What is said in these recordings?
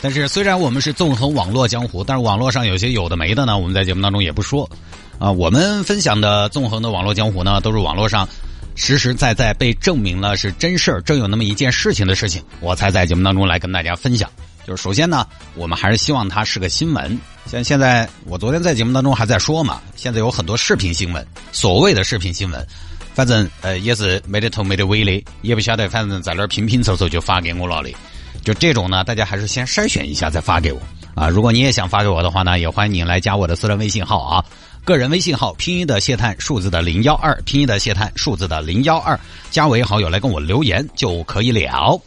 但是虽然我们是纵横网络江湖，但是网络上有些有的没的呢，我们在节目当中也不说。啊，我们分享的纵横的网络江湖呢，都是网络上实实在在被证明了是真事儿、正有那么一件事情的事情，我才在节目当中来跟大家分享。就是首先呢，我们还是希望它是个新闻。像现在我昨天在节目当中还在说嘛，现在有很多视频新闻，所谓的视频新闻，反正呃也是没得头没得尾的，也不晓得，反正在那儿拼拼凑凑就发给我了的。就这种呢，大家还是先筛选一下再发给我啊。如果你也想发给我的话呢，也欢迎你来加我的私人微信号啊。个人微信号拼音的谢探，数字的零幺二，拼音的谢探，数字的零幺二，加为好友来跟我留言就可以了。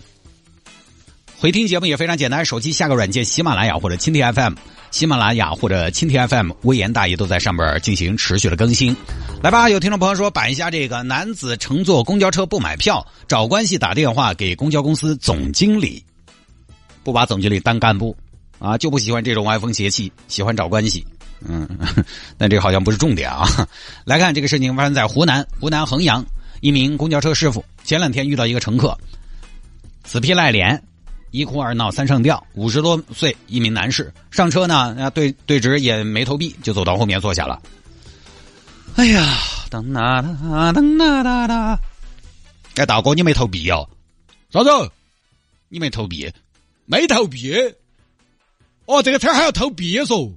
回听节目也非常简单，手机下个软件，喜马拉雅或者蜻蜓 FM，喜马拉雅或者蜻蜓 FM，微言大义都在上边进行持续的更新。来吧，有听众朋友说摆一下这个男子乘坐公交车不买票，找关系打电话给公交公司总经理，不把总经理当干部啊，就不喜欢这种歪风邪气，喜欢找关系。嗯，但这好像不是重点啊。来看这个事情发生在湖南，湖南衡阳，一名公交车师傅前两天遇到一个乘客，死皮赖脸，一哭二闹三上吊，五十多岁一名男士上车呢，啊对对直也没投币，就走到后面坐下了。哎呀，当哒哒当哒哒哒，哎大哥你没投币哦？啥子？你没投币？没投币？哦，这个车还要投币嗦？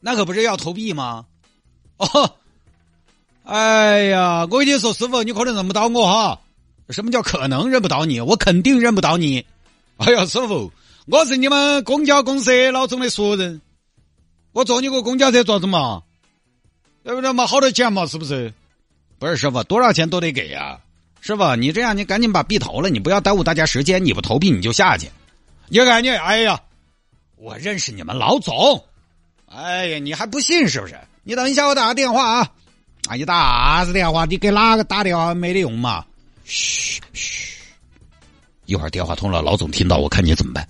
那可不是要投币吗？哦，哎呀，我跟你说，师傅，你可能认不到我哈。什么叫可能认不到你？我肯定认不到你。哎呀，师傅，我是你们公交公司老总的熟人，我坐你个公交车做啥子嘛？对不对嘛？好多钱嘛，是不是？不是师傅，多少钱都得给呀。师傅，你这样，你赶紧把币投了，你不要耽误大家时间。你不投币，你就下去。你看你，哎呀，我认识你们老总。哎呀，你还不信是不是？你等一下，我打个电话啊！啊，你打啥子电话？你给哪个打电话没得用嘛？嘘嘘，一会儿电话通了，老总听到，我看你怎么办？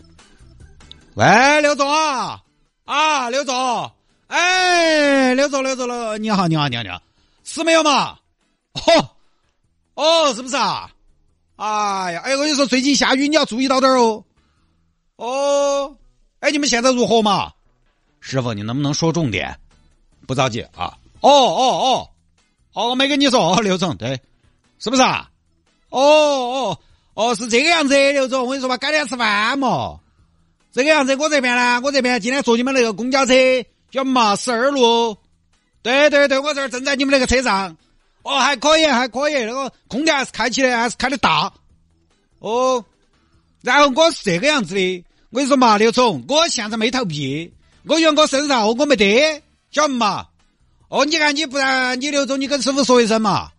喂，刘总啊，啊，刘总，哎，刘总，刘总了，你好，你好，你好，你好，是没有嘛？哦，哦，是不是啊？哎呀，哎，我跟你说，最近下雨，你要注意到点儿哦。哦，哎，你们现在如何嘛？师傅，你能不能说重点？不着急啊！哦哦哦，哦，我没跟你说，刘总，对，是不是啊？哦哦哦，是这个样子，刘总，我跟你说嘛，改天吃饭嘛。这个样子，我这边呢，我这边今天坐你们那个公交车，叫嘛十二路。对对对，我这儿正在你们那个车上。哦，还可以，还可以，那个空调还是开起的，还是开的大。哦，然后我是这个样子的，我跟你说嘛，刘总，我现在没逃避。我员工身上我没得，晓得嘛？哦，你看你不然你刘总，你跟师傅说一声嘛。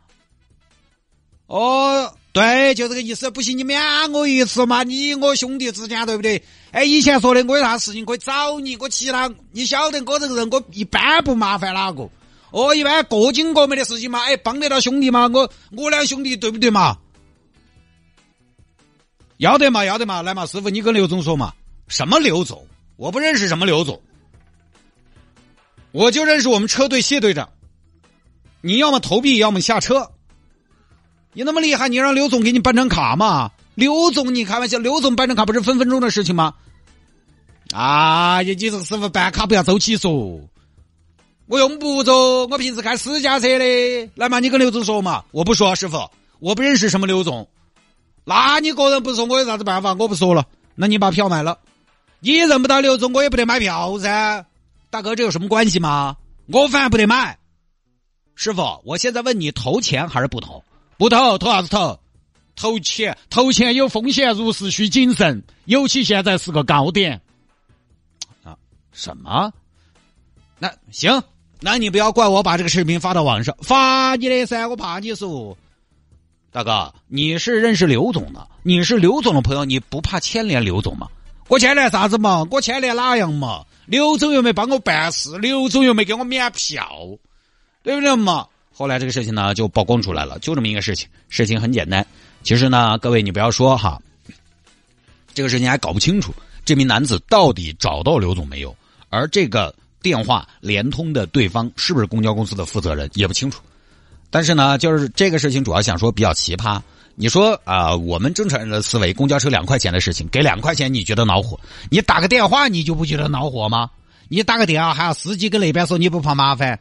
哦，对，就这个意思。不行，你免我一次嘛，你我兄弟之间对不对？哎，以前说的我有啥事情可以找你，我其他你晓得我这个人，我一般不麻烦哪个。哦，一般过紧过门的事情嘛，哎，帮得到兄弟嘛，我我俩兄弟对不对嘛？要得嘛，要得嘛，来嘛，师傅，你跟刘总说嘛。什么刘总？我不认识什么刘总。我就认识我们车队谢队长，你要么投币，要么下车。你那么厉害，你让刘总给你办张卡嘛？刘总，你开玩笑，刘总办张卡不是分分钟的事情吗？啊，你这个师傅办卡不要走起说，我用不着，我平时开私家车的。来嘛，你跟刘总说嘛。我不说，师傅，我不认识什么刘总。那你个人不说，我有啥子办法？我不说了。那你把票买了，你认不到刘总，我也不得买票噻。大哥，这有什么关系吗？我反正不得买。师傅，我现在问你，投钱还是不投？不投，投啥子投？投钱，投钱有风险，入市需谨慎，尤其现在是个高点。啊？什么？那行，那你不要怪我把这个视频发到网上，发你的噻，我怕你说。大哥，你是认识刘总的，你是刘总的朋友，你不怕牵连刘总吗？我牵连啥子嘛？我牵连哪样嘛？刘总又没帮我办事，刘总又没给我免票，对不对嘛？后来这个事情呢就曝光出来了，就这么一个事情。事情很简单，其实呢，各位你不要说哈，这个事情还搞不清楚，这名男子到底找到刘总没有？而这个电话联通的对方是不是公交公司的负责人也不清楚。但是呢，就是这个事情主要想说比较奇葩。你说啊，我们正常人的思维，公交车两块钱的事情，给两块钱你觉得恼火？你打个电话你就不觉得恼火吗？你打个电话还要司机跟那边说你不怕麻烦？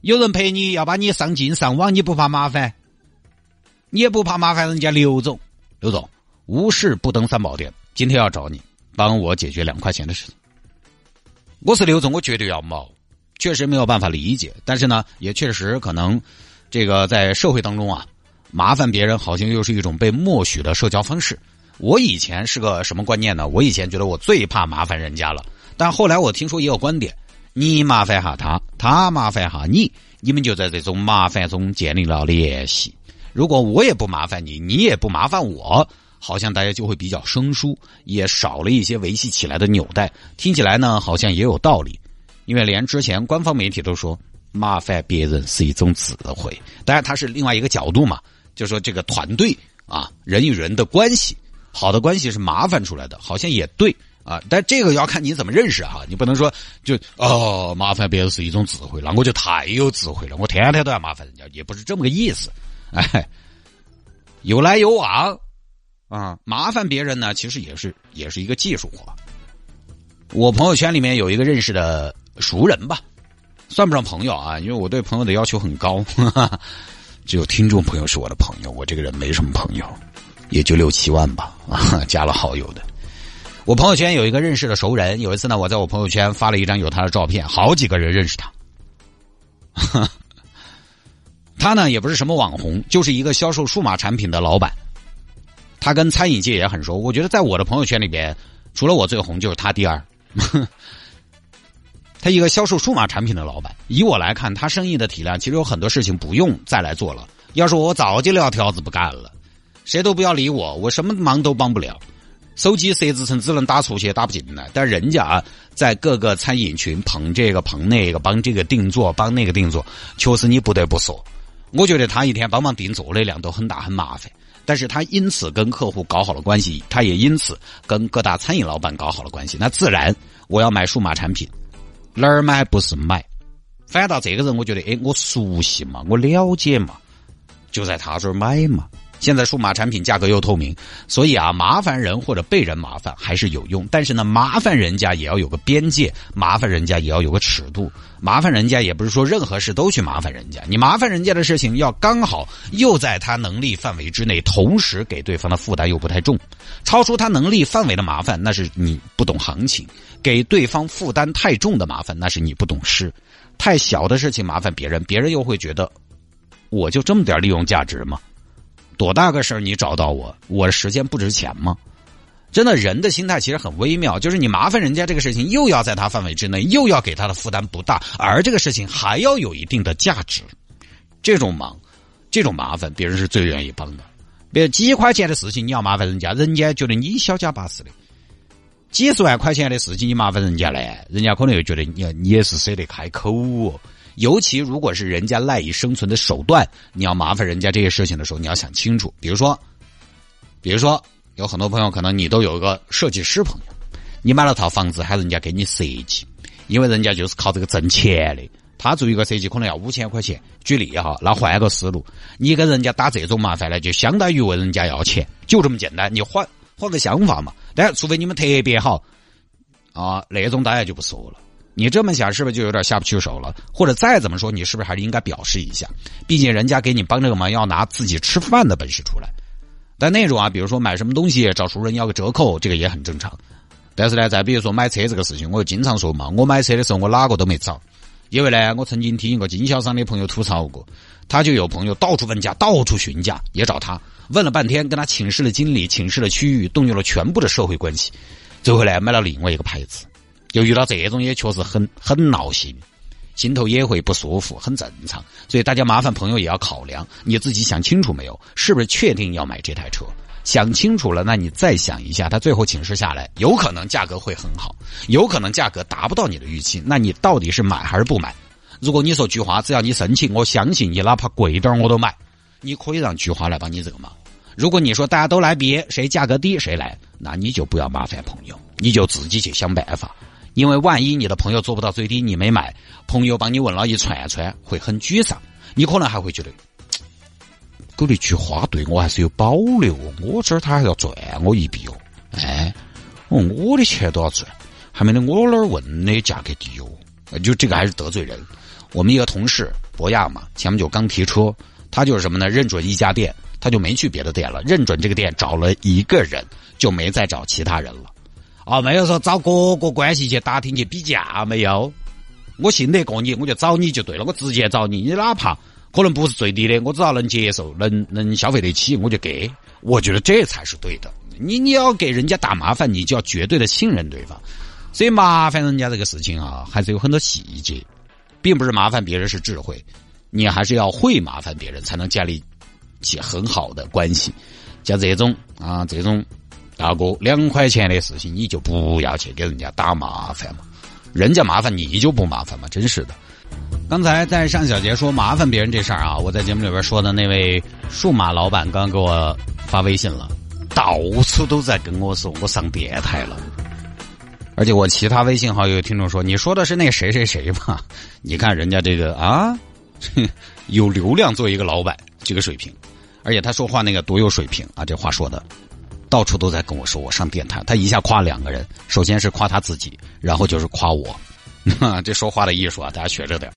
有人陪你要把你上进上网，你不怕麻烦？你也不怕麻烦人家刘总？刘总，无事不登三宝殿，今天要找你帮我解决两块钱的事情。我是刘总，我绝对要毛，确实没有办法理解，但是呢，也确实可能，这个在社会当中啊，麻烦别人好像又是一种被默许的社交方式。我以前是个什么观念呢？我以前觉得我最怕麻烦人家了，但后来我听说也有观点。你麻烦哈他，他麻烦哈你，你们就在这种麻烦中建立了联系。如果我也不麻烦你，你也不麻烦我，好像大家就会比较生疏，也少了一些维系起来的纽带。听起来呢，好像也有道理。因为连之前官方媒体都说，麻烦别人是一种智慧。当然，它是另外一个角度嘛，就说这个团队啊，人与人的关系，好的关系是麻烦出来的，好像也对。啊，但这个要看你怎么认识哈，你不能说就哦，麻烦别人是一种智慧，那我就太有智慧了，我天天都要麻烦人家，也不是这么个意思，哎，有来有往啊，麻烦别人呢，其实也是也是一个技术活。我朋友圈里面有一个认识的熟人吧，算不上朋友啊，因为我对朋友的要求很高，只有听众朋友是我的朋友，我这个人没什么朋友，也就六七万吧，啊，加了好友的。我朋友圈有一个认识的熟人，有一次呢，我在我朋友圈发了一张有他的照片，好几个人认识他。他呢也不是什么网红，就是一个销售数码产品的老板。他跟餐饮界也很熟，我觉得在我的朋友圈里边，除了我最红，就是他第二。他一个销售数码产品的老板，以我来看，他生意的体量其实有很多事情不用再来做了。要是我早就撂挑子不干了，谁都不要理我，我什么忙都帮不了。手机设置成只能打出去，打不进来。但人家啊，在各个餐饮群捧这个捧那个，帮这个定做，帮那个定做，确实你不得不说，我觉得他一天帮忙定做的量都很大，很麻烦。但是他因此跟客户搞好了关系，他也因此跟各大餐饮老板搞好了关系。那自然，我要买数码产品，哪儿买不是买？反倒这个人，我觉得，哎，我熟悉嘛，我了解嘛，就在他这儿买嘛。现在数码产品价格又透明，所以啊，麻烦人或者被人麻烦还是有用。但是呢，麻烦人家也要有个边界，麻烦人家也要有个尺度。麻烦人家也不是说任何事都去麻烦人家，你麻烦人家的事情要刚好又在他能力范围之内，同时给对方的负担又不太重。超出他能力范围的麻烦，那是你不懂行情；给对方负担太重的麻烦，那是你不懂事。太小的事情麻烦别人，别人又会觉得我就这么点利用价值吗？多大个事儿你找到我，我的时间不值钱吗？真的，人的心态其实很微妙，就是你麻烦人家这个事情，又要在他范围之内，又要给他的负担不大，而这个事情还要有一定的价值。这种忙，这种麻烦，别人是最愿意帮的。别如几块钱的事情，你要麻烦人家，人家觉得你小家巴适的；几十万块钱的事情，你麻烦人家嘞，人家可能又觉得你你也是舍得开口哦。尤其如果是人家赖以生存的手段，你要麻烦人家这些事情的时候，你要想清楚。比如说，比如说，有很多朋友可能你都有一个设计师朋友，你买了套房子，喊人家给你设计，因为人家就是靠这个挣钱的。他做一个设计可能要五千块钱，举例哈，那换个思路，你跟人家打这种麻烦呢，就相当于问人家要钱，就这么简单。你换换个想法嘛，但除非你们特别好啊，那种当然就不说了。你这么想是不是就有点下不去手了？或者再怎么说，你是不是还是应该表示一下？毕竟人家给你帮这个忙，要拿自己吃饭的本事出来。但那种啊，比如说买什么东西找熟人要个折扣，这个也很正常。但是呢，再比如说买车这个事情，我经常说嘛，我买车的时候我哪个都没找，因为呢，我曾经听一个经销商的朋友吐槽过，他就有朋友到处问价、到处询价，也找他问了半天，跟他请示了经理、请示了区域，动用了全部的社会关系，最后呢，买了另外一个牌子。就遇到这种也确实很很闹心，心头也会不舒服，很正常。所以大家麻烦朋友也要考量，你自己想清楚没有？是不是确定要买这台车？想清楚了，那你再想一下，他最后请示下来，有可能价格会很好，有可能价格达不到你的预期，那你到底是买还是不买？如果你说菊花，只要你申请，我相信你哪怕贵一点我都买，你可以让菊花来帮你这个忙。如果你说大家都来比谁价格低谁来，那你就不要麻烦朋友，你就自己去想办法。因为万一你的朋友做不到最低，你没买，朋友帮你问了一串串，会很沮丧。你可能还会觉得，狗的菊花对我还是有保留，我这儿他还要赚我一笔哦。哎，哦，我的钱都要赚，还没得我那儿问的价格低哦。就这个还是得罪人。我们一个同事博亚嘛，前不久刚提车，他就是什么呢？认准一家店，他就没去别的店了，认准这个店找了一个人，就没再找其他人了。啊，没有说找各个关系去打听去比价，没有。我信得过你，我就找你就对了，我直接找你，你哪怕可能不是最低的，我只要能接受，能能消费得起，我就给。我觉得这才是对的。你你要给人家打麻烦，你就要绝对的信任对方。所以麻烦人家这个事情啊，还是有很多细节，并不是麻烦别人是智慧，你还是要会麻烦别人，才能建立起很好的关系。像这种啊，这种。大哥，两块钱的事情你就不要去给人家打麻烦嘛，人家麻烦你就不麻烦嘛，真是的。刚才在尚小杰说麻烦别人这事儿啊，我在节目里边说的那位数码老板刚给我发微信了，到处都在跟我说我上电台了，而且我其他微信号有听众说你说的是那谁谁谁吧？你看人家这个啊，有流量做一个老板这个水平，而且他说话那个多有水平啊，这话说的。到处都在跟我说我上电台，他一下夸两个人，首先是夸他自己，然后就是夸我，这说话的艺术啊，大家学着点。